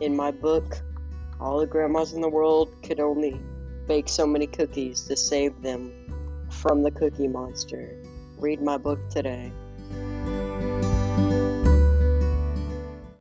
In my book, all the grandmas in the world could only bake so many cookies to save them from the cookie monster. Read my book today.